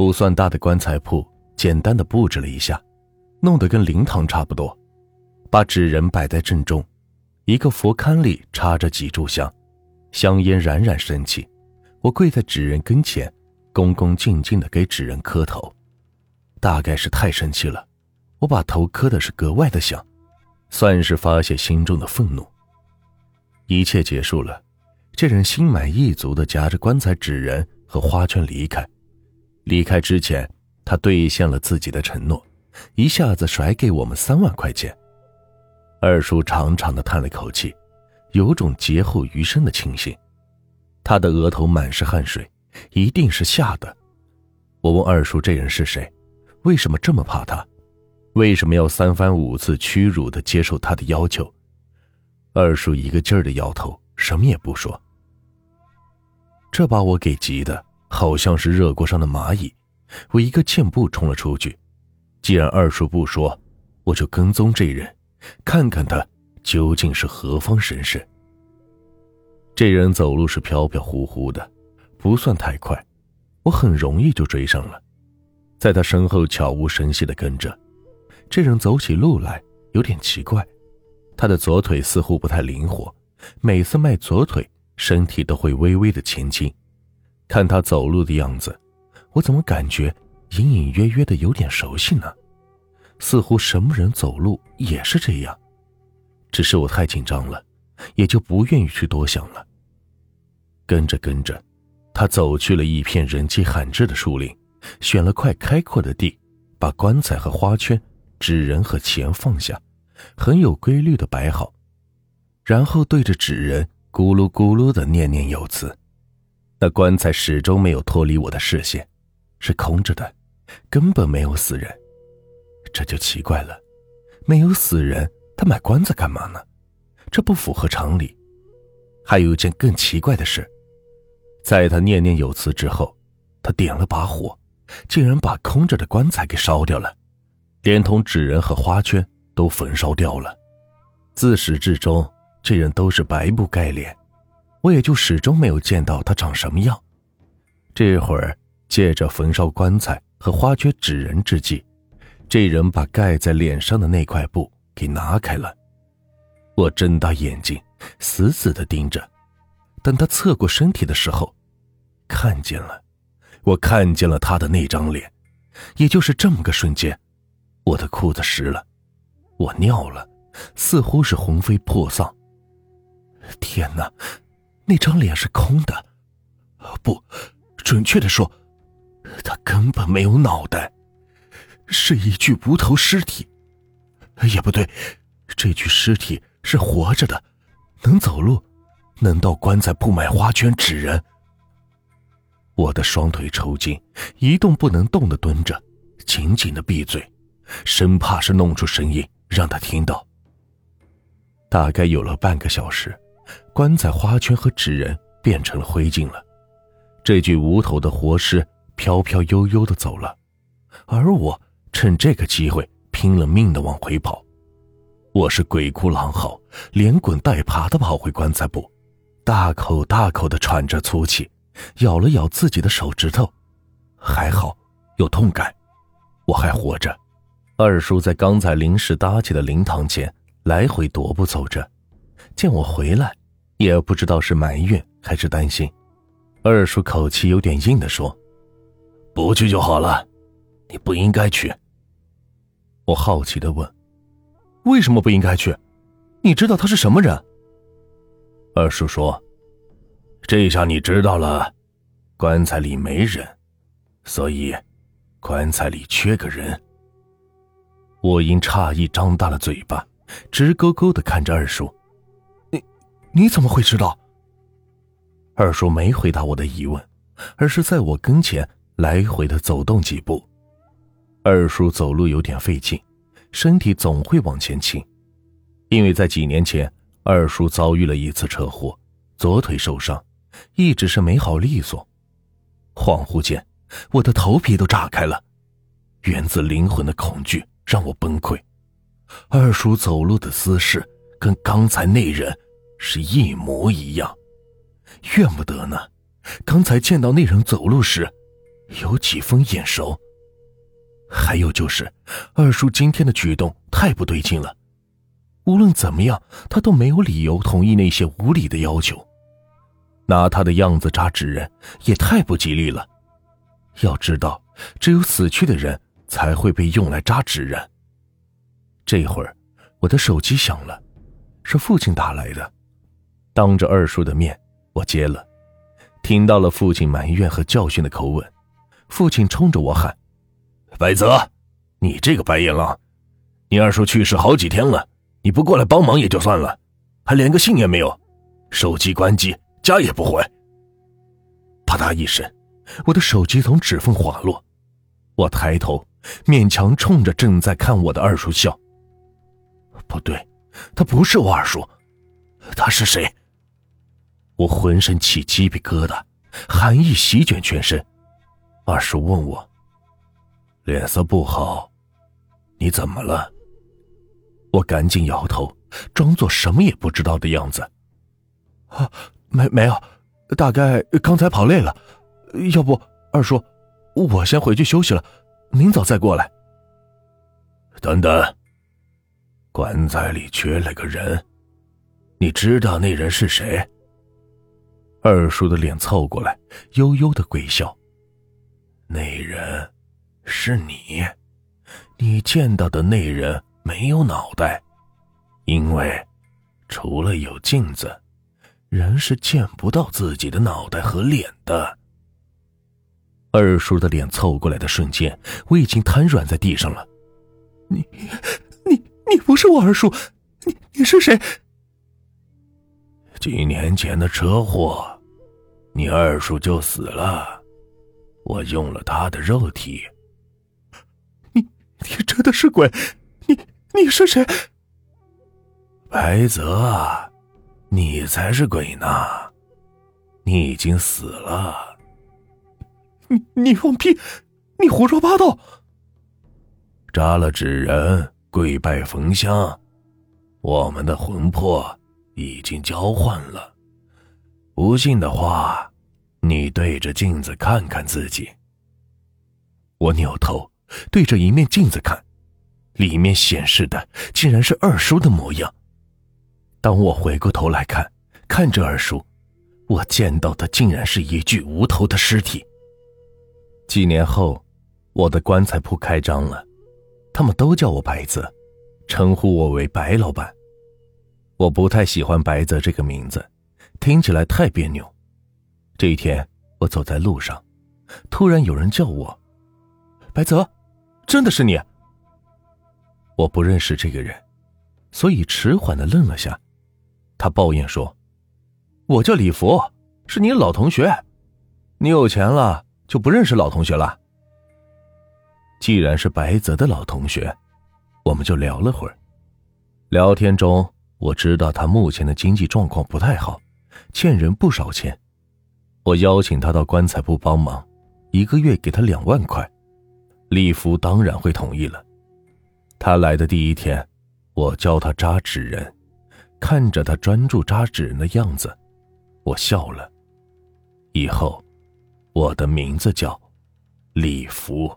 不算大的棺材铺，简单的布置了一下，弄得跟灵堂差不多。把纸人摆在正中，一个佛龛里插着几炷香，香烟冉冉升起。我跪在纸人跟前，恭恭敬敬的给纸人磕头。大概是太生气了，我把头磕的是格外的响，算是发泄心中的愤怒。一切结束了，这人心满意足的夹着棺材纸人和花圈离开。离开之前，他兑现了自己的承诺，一下子甩给我们三万块钱。二叔长长的叹了口气，有种劫后余生的庆幸。他的额头满是汗水，一定是吓的。我问二叔：“这人是谁？为什么这么怕他？为什么要三番五次屈辱的接受他的要求？”二叔一个劲儿的摇头，什么也不说。这把我给急的，好像是热锅上的蚂蚁。我一个箭步冲了出去。既然二叔不说，我就跟踪这人，看看他究竟是何方神圣。这人走路是飘飘忽忽的，不算太快，我很容易就追上了，在他身后悄无声息的跟着。这人走起路来有点奇怪，他的左腿似乎不太灵活，每次迈左腿，身体都会微微的前倾。看他走路的样子，我怎么感觉隐隐约约的有点熟悉呢？似乎什么人走路也是这样，只是我太紧张了，也就不愿意去多想了。跟着跟着，他走去了一片人迹罕至的树林，选了块开阔的地，把棺材和花圈、纸人和钱放下，很有规律的摆好，然后对着纸人咕噜咕噜的念念有词。那棺材始终没有脱离我的视线，是空着的，根本没有死人。这就奇怪了，没有死人，他买棺材干嘛呢？这不符合常理。还有一件更奇怪的事。在他念念有词之后，他点了把火，竟然把空着的棺材给烧掉了，连同纸人和花圈都焚烧掉了。自始至终，这人都是白布盖脸，我也就始终没有见到他长什么样。这会儿借着焚烧棺材和花圈、纸人之际，这人把盖在脸上的那块布给拿开了。我睁大眼睛，死死的盯着。等他侧过身体的时候，看见了，我看见了他的那张脸，也就是这么个瞬间，我的裤子湿了，我尿了，似乎是魂飞魄丧。天哪，那张脸是空的，不，准确的说，他根本没有脑袋，是一具无头尸体，也不对，这具尸体是活着的，能走路。能到棺材铺买花圈纸人。我的双腿抽筋，一动不能动的蹲着，紧紧的闭嘴，生怕是弄出声音让他听到。大概有了半个小时，棺材花圈和纸人变成了灰烬了，这具无头的活尸飘飘悠悠的走了，而我趁这个机会拼了命的往回跑，我是鬼哭狼嚎，连滚带爬的跑回棺材铺。大口大口的喘着粗气，咬了咬自己的手指头，还好有痛感，我还活着。二叔在刚才临时搭起的灵堂前来回踱步走着，见我回来，也不知道是埋怨还是担心。二叔口气有点硬的说：“不去就好了，你不应该去。”我好奇的问：“为什么不应该去？你知道他是什么人？”二叔说：“这下你知道了，棺材里没人，所以棺材里缺个人。”我因诧异张大了嘴巴，直勾勾的看着二叔：“你怎么会知道？”二叔没回答我的疑问，而是在我跟前来回的走动几步。二叔走路有点费劲，身体总会往前倾，因为在几年前。二叔遭遇了一次车祸，左腿受伤，一直是没好利索。恍惚间，我的头皮都炸开了，源自灵魂的恐惧让我崩溃。二叔走路的姿势跟刚才那人是一模一样，怨不得呢。刚才见到那人走路时，有几分眼熟。还有就是，二叔今天的举动太不对劲了。无论怎么样，他都没有理由同意那些无理的要求。拿他的样子扎纸人，也太不吉利了。要知道，只有死去的人才会被用来扎纸人。这会儿，我的手机响了，是父亲打来的。当着二叔的面，我接了，听到了父亲埋怨和教训的口吻。父亲冲着我喊：“白泽，你这个白眼狼！你二叔去世好几天了，你不过来帮忙也就算了，还连个信也没有，手机关机，家也不回。”啪嗒一声，我的手机从指缝滑落。我抬头，勉强冲着正在看我的二叔笑。不对，他不是我二叔，他是谁？我浑身起鸡皮疙瘩，寒意席卷全身。二叔问我：“脸色不好，你怎么了？”我赶紧摇头，装作什么也不知道的样子。“啊，没没有，大概刚才跑累了。要不，二叔，我先回去休息了，明早再过来。”等等，棺材里缺了个人，你知道那人是谁？二叔的脸凑过来，悠悠的鬼笑。那人是你，你见到的那人没有脑袋，因为除了有镜子，人是见不到自己的脑袋和脸的。二叔的脸凑过来的瞬间，我已经瘫软在地上了。你，你，你不是我二叔，你你是谁？几年前的车祸，你二叔就死了。我用了他的肉体。你，你真的是鬼？你，你是谁？白泽，你才是鬼呢！你已经死了。你，你放屁！你胡说八道！扎了纸人，跪拜焚香，我们的魂魄已经交换了。不信的话。你对着镜子看看自己。我扭头对着一面镜子看，里面显示的竟然是二叔的模样。当我回过头来看，看着二叔，我见到的竟然是一具无头的尸体。几年后，我的棺材铺开张了，他们都叫我白泽，称呼我为白老板。我不太喜欢白泽这个名字，听起来太别扭。这一天，我走在路上，突然有人叫我：“白泽，真的是你？”我不认识这个人，所以迟缓的愣了下。他抱怨说：“我叫李福，是你老同学。你有钱了就不认识老同学了。”既然是白泽的老同学，我们就聊了会儿。聊天中，我知道他目前的经济状况不太好，欠人不少钱。我邀请他到棺材铺帮忙，一个月给他两万块，李福当然会同意了。他来的第一天，我教他扎纸人，看着他专注扎纸人的样子，我笑了。以后，我的名字叫李福。